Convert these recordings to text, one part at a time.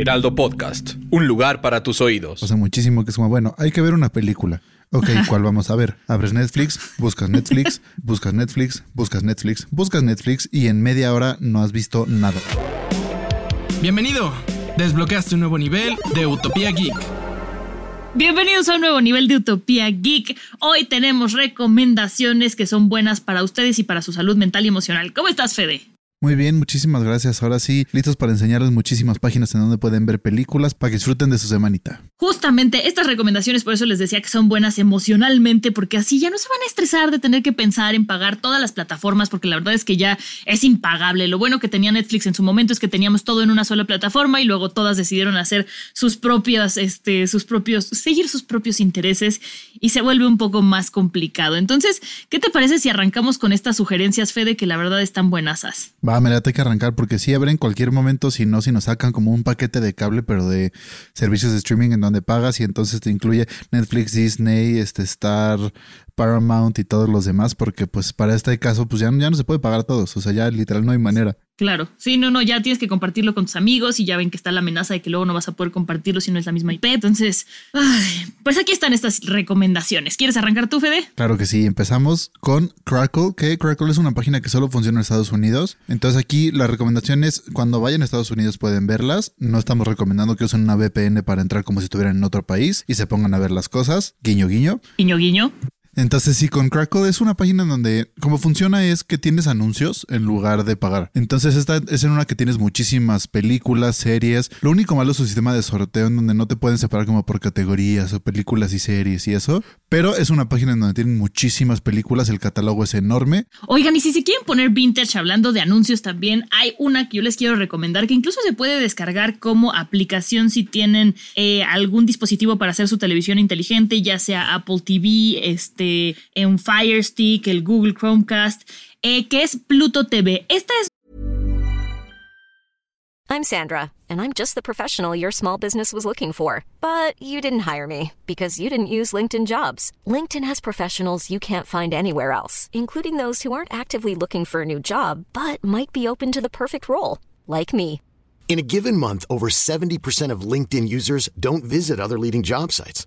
Heraldo Podcast, un lugar para tus oídos. O sea, muchísimo que es como, bueno, hay que ver una película. Ok, ¿cuál vamos a ver? Abres Netflix, buscas Netflix, buscas Netflix, buscas Netflix, buscas Netflix y en media hora no has visto nada. Bienvenido. Desbloqueaste un nuevo nivel de Utopía Geek. Bienvenidos a un nuevo nivel de Utopía Geek. Hoy tenemos recomendaciones que son buenas para ustedes y para su salud mental y emocional. ¿Cómo estás, Fede? Muy bien, muchísimas gracias. Ahora sí, listos para enseñarles muchísimas páginas en donde pueden ver películas para que disfruten de su semanita. Justamente estas recomendaciones, por eso les decía que son buenas emocionalmente, porque así ya no se van a estresar de tener que pensar en pagar todas las plataformas, porque la verdad es que ya es impagable. Lo bueno que tenía Netflix en su momento es que teníamos todo en una sola plataforma y luego todas decidieron hacer sus propias, este, sus propios, seguir sus propios intereses y se vuelve un poco más complicado. Entonces, ¿qué te parece si arrancamos con estas sugerencias, Fede, que la verdad están buenas? Va, mira, hay que arrancar porque sí habrá en cualquier momento, si no, si nos sacan como un paquete de cable, pero de servicios de streaming en donde pagas y entonces te incluye Netflix, Disney, este Star, Paramount y todos los demás, porque pues para este caso pues ya, ya no se puede pagar todos, o sea, ya literal no hay manera. Claro, sí, no, no, ya tienes que compartirlo con tus amigos y ya ven que está la amenaza de que luego no vas a poder compartirlo si no es la misma IP. Entonces, pues aquí están estas recomendaciones. ¿Quieres arrancar tú, Fede? Claro que sí, empezamos con Crackle, que Crackle es una página que solo funciona en Estados Unidos. Entonces aquí las recomendaciones, cuando vayan a Estados Unidos pueden verlas. No estamos recomendando que usen una VPN para entrar como si estuvieran en otro país y se pongan a ver las cosas. Guiño, guiño. Guiño, guiño. Entonces sí, con Crackle es una página en donde como funciona es que tienes anuncios en lugar de pagar. Entonces esta es en una que tienes muchísimas películas, series. Lo único malo es su sistema de sorteo en donde no te pueden separar como por categorías o películas y series y eso. Pero es una página en donde tienen muchísimas películas, el catálogo es enorme. Oigan, y si se quieren poner vintage hablando de anuncios también, hay una que yo les quiero recomendar que incluso se puede descargar como aplicación si tienen eh, algún dispositivo para hacer su televisión inteligente, ya sea Apple TV, este en Fire Stick, el Google Chromecast, eh, que es Pluto TV. Esta es. I'm Sandra, and I'm just the professional your small business was looking for. But you didn't hire me because you didn't use LinkedIn jobs. LinkedIn has professionals you can't find anywhere else, including those who aren't actively looking for a new job, but might be open to the perfect role, like me. In a given month, over 70% of LinkedIn users don't visit other leading job sites.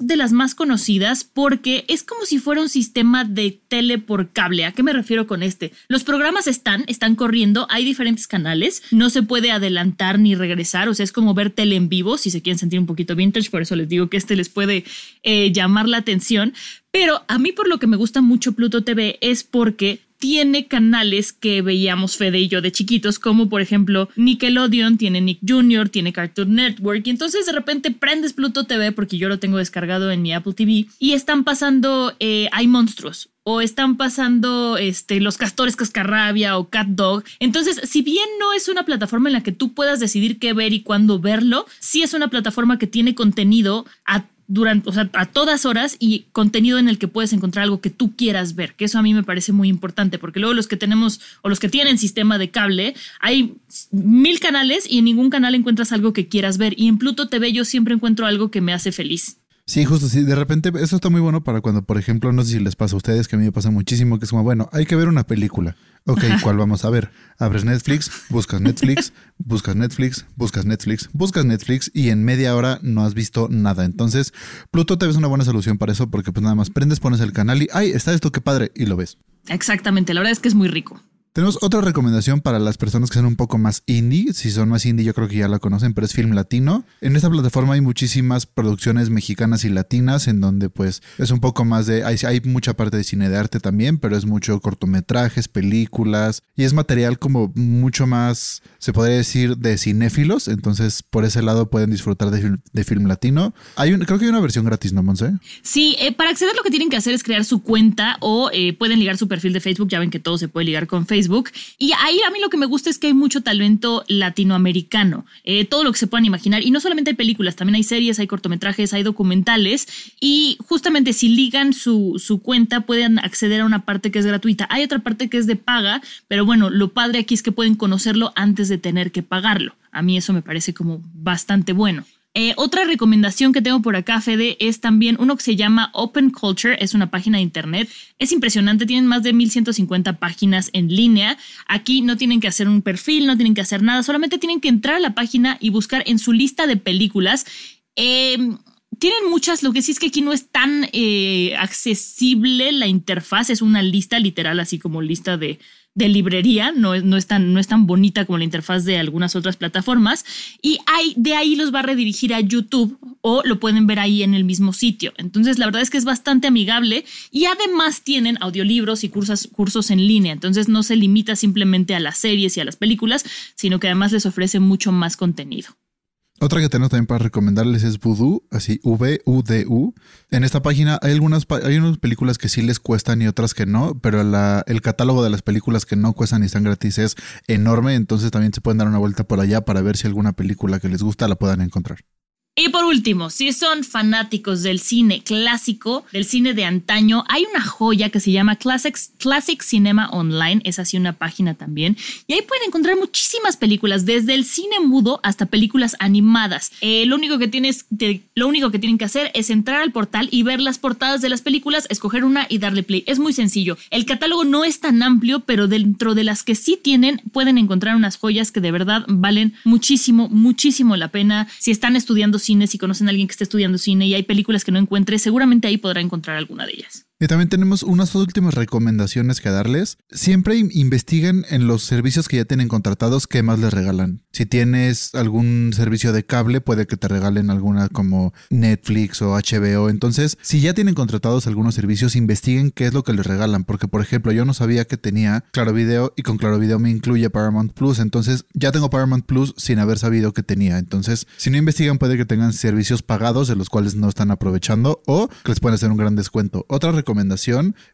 De las más conocidas porque es como si fuera un sistema de tele por cable. ¿A qué me refiero con este? Los programas están, están corriendo, hay diferentes canales, no se puede adelantar ni regresar, o sea, es como ver tele en vivo si se quieren sentir un poquito vintage, por eso les digo que este les puede eh, llamar la atención, pero a mí por lo que me gusta mucho Pluto TV es porque tiene canales que veíamos Fede y yo de chiquitos, como por ejemplo Nickelodeon, tiene Nick Jr., tiene Cartoon Network, y entonces de repente prendes Pluto TV porque yo lo tengo descargado en mi Apple TV y están pasando eh, Hay monstruos o están pasando este, los castores cascarrabia o cat dog. Entonces, si bien no es una plataforma en la que tú puedas decidir qué ver y cuándo verlo, sí es una plataforma que tiene contenido a durante, o sea, a todas horas y contenido en el que puedes encontrar algo que tú quieras ver, que eso a mí me parece muy importante, porque luego los que tenemos o los que tienen sistema de cable, hay mil canales y en ningún canal encuentras algo que quieras ver y en Pluto TV yo siempre encuentro algo que me hace feliz. Sí, justo, sí. De repente, eso está muy bueno para cuando, por ejemplo, no sé si les pasa a ustedes, que a mí me pasa muchísimo, que es como, bueno, hay que ver una película. Ok, ¿cuál vamos a ver? Abres Netflix, buscas Netflix, buscas Netflix, buscas Netflix, buscas Netflix y en media hora no has visto nada. Entonces, Pluto TV es una buena solución para eso porque pues nada más prendes, pones el canal y, ay, está esto, qué padre, y lo ves. Exactamente, la verdad es que es muy rico. Tenemos otra recomendación para las personas que son un poco más indie. Si son más indie, yo creo que ya la conocen, pero es Film Latino. En esta plataforma hay muchísimas producciones mexicanas y latinas, en donde pues es un poco más de. Hay, hay mucha parte de cine de arte también, pero es mucho cortometrajes, películas y es material como mucho más, se podría decir, de cinéfilos. Entonces, por ese lado pueden disfrutar de, Film Latino. Hay un, creo que hay una versión gratis, ¿no, Monse? Sí, eh, para acceder lo que tienen que hacer es crear su cuenta o eh, pueden ligar su perfil de Facebook. Ya ven que todo se puede ligar con Facebook y ahí a mí lo que me gusta es que hay mucho talento latinoamericano, eh, todo lo que se puedan imaginar. Y no solamente hay películas, también hay series, hay cortometrajes, hay documentales. Y justamente si ligan su, su cuenta pueden acceder a una parte que es gratuita. Hay otra parte que es de paga, pero bueno, lo padre aquí es que pueden conocerlo antes de tener que pagarlo. A mí eso me parece como bastante bueno. Eh, otra recomendación que tengo por acá, Fede, es también uno que se llama Open Culture, es una página de internet. Es impresionante, tienen más de 1150 páginas en línea. Aquí no tienen que hacer un perfil, no tienen que hacer nada, solamente tienen que entrar a la página y buscar en su lista de películas. Em, tienen muchas, lo que sí es que aquí no es tan eh, accesible la interfaz, es una lista literal, así como lista de, de librería, no, no, es tan, no es tan bonita como la interfaz de algunas otras plataformas, y hay, de ahí los va a redirigir a YouTube o lo pueden ver ahí en el mismo sitio. Entonces, la verdad es que es bastante amigable y además tienen audiolibros y cursos, cursos en línea, entonces no se limita simplemente a las series y a las películas, sino que además les ofrece mucho más contenido. Otra que tenemos también para recomendarles es Voodoo, así V-U-D-U. En esta página hay algunas hay unas películas que sí les cuestan y otras que no, pero el catálogo de las películas que no cuestan y están gratis es enorme, entonces también se pueden dar una vuelta por allá para ver si alguna película que les gusta la puedan encontrar. Y por último, si son fanáticos del cine clásico, del cine de antaño, hay una joya que se llama Classics, Classic Cinema Online, es así una página también, y ahí pueden encontrar muchísimas películas, desde el cine mudo hasta películas animadas. Eh, lo, único que tienes, lo único que tienen que hacer es entrar al portal y ver las portadas de las películas, escoger una y darle play. Es muy sencillo. El catálogo no es tan amplio, pero dentro de las que sí tienen, pueden encontrar unas joyas que de verdad valen muchísimo, muchísimo la pena. Si están estudiando cine, si conocen a alguien que esté estudiando cine y hay películas que no encuentre, seguramente ahí podrá encontrar alguna de ellas. Y también tenemos unas últimas recomendaciones que darles. Siempre investiguen en los servicios que ya tienen contratados qué más les regalan. Si tienes algún servicio de cable, puede que te regalen alguna como Netflix o HBO. Entonces, si ya tienen contratados algunos servicios, investiguen qué es lo que les regalan. Porque, por ejemplo, yo no sabía que tenía Claro Video y con Claro Video me incluye Paramount Plus. Entonces, ya tengo Paramount Plus sin haber sabido que tenía. Entonces, si no investigan, puede que tengan servicios pagados de los cuales no están aprovechando o que les pueden hacer un gran descuento. Otra recomendación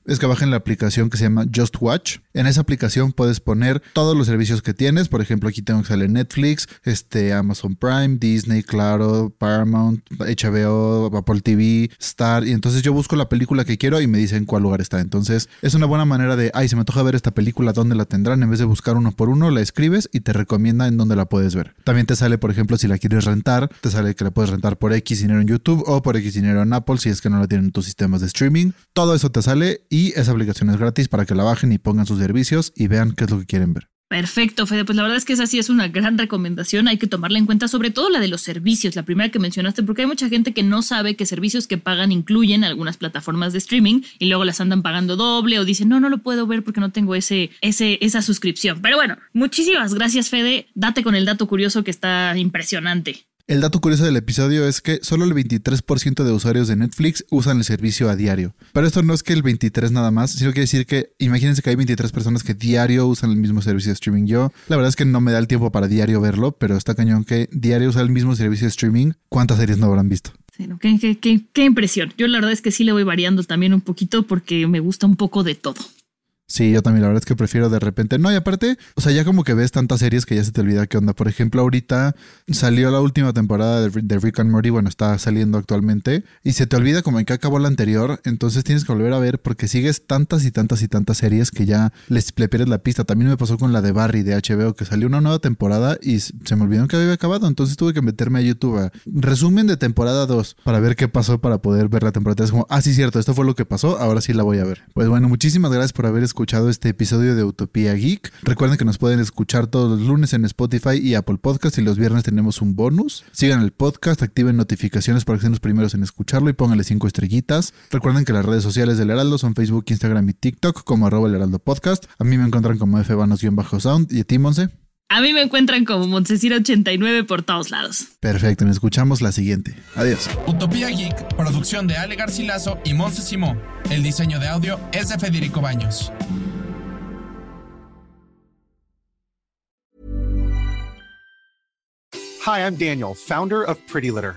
es que bajen la aplicación que se llama Just Watch. En esa aplicación puedes poner todos los servicios que tienes. Por ejemplo, aquí tengo que sale Netflix, este, Amazon Prime, Disney, Claro, Paramount, HBO, Apple TV, Star. Y entonces yo busco la película que quiero y me dicen cuál lugar está. Entonces es una buena manera de, ay, se me antoja ver esta película, ¿dónde la tendrán? En vez de buscar uno por uno, la escribes y te recomienda en dónde la puedes ver. También te sale, por ejemplo, si la quieres rentar, te sale que la puedes rentar por X dinero en YouTube o por X dinero en Apple si es que no la tienen en tus sistemas de streaming. Eso te sale y esa aplicación es gratis para que la bajen y pongan sus servicios y vean qué es lo que quieren ver. Perfecto, Fede. Pues la verdad es que esa sí es una gran recomendación. Hay que tomarla en cuenta, sobre todo la de los servicios, la primera que mencionaste, porque hay mucha gente que no sabe que servicios que pagan incluyen algunas plataformas de streaming y luego las andan pagando doble o dicen, no, no lo puedo ver porque no tengo ese, ese, esa suscripción. Pero bueno, muchísimas gracias, Fede. Date con el dato curioso que está impresionante. El dato curioso del episodio es que solo el 23% de usuarios de Netflix usan el servicio a diario. Pero esto no es que el 23 nada más, sino quiere decir que imagínense que hay 23 personas que diario usan el mismo servicio de streaming. Yo, la verdad es que no me da el tiempo para diario verlo, pero está cañón que diario usa el mismo servicio de streaming. ¿Cuántas series no habrán visto? Sí, qué, qué, qué impresión. Yo la verdad es que sí le voy variando también un poquito porque me gusta un poco de todo. Sí, yo también la verdad es que prefiero de repente. No, y aparte, o sea, ya como que ves tantas series que ya se te olvida qué onda. Por ejemplo, ahorita salió la última temporada de, Rick and Morty, bueno, está saliendo actualmente, y se te olvida como en que acabó la anterior, entonces tienes que volver a ver porque sigues tantas y tantas y tantas series que ya les le pierdes la pista. También me pasó con la de Barry de HBO, que salió una nueva temporada y se me olvidó que había acabado, entonces tuve que meterme a YouTube a resumen de temporada 2 para ver qué pasó para poder ver la temporada 3. Como, ah, sí, cierto, esto fue lo que pasó, ahora sí la voy a ver. Pues bueno, muchísimas gracias por haber escuchado este episodio de Utopía Geek. Recuerden que nos pueden escuchar todos los lunes en Spotify y Apple Podcast y los viernes tenemos un bonus. Sigan el podcast, activen notificaciones para que sean los primeros en escucharlo y pónganle cinco estrellitas. Recuerden que las redes sociales del Heraldo son Facebook, Instagram y TikTok como arroba el Heraldo Podcast. A mí me encuentran como fbanos-sound y a. A mí me encuentran como Montesira89 por todos lados. Perfecto, nos escuchamos la siguiente. Adiós. Utopía Geek, producción de Ale Garcilaso y Monse Simó. El diseño de audio es de Federico Baños. Hi, I'm Daniel, founder of Pretty Litter.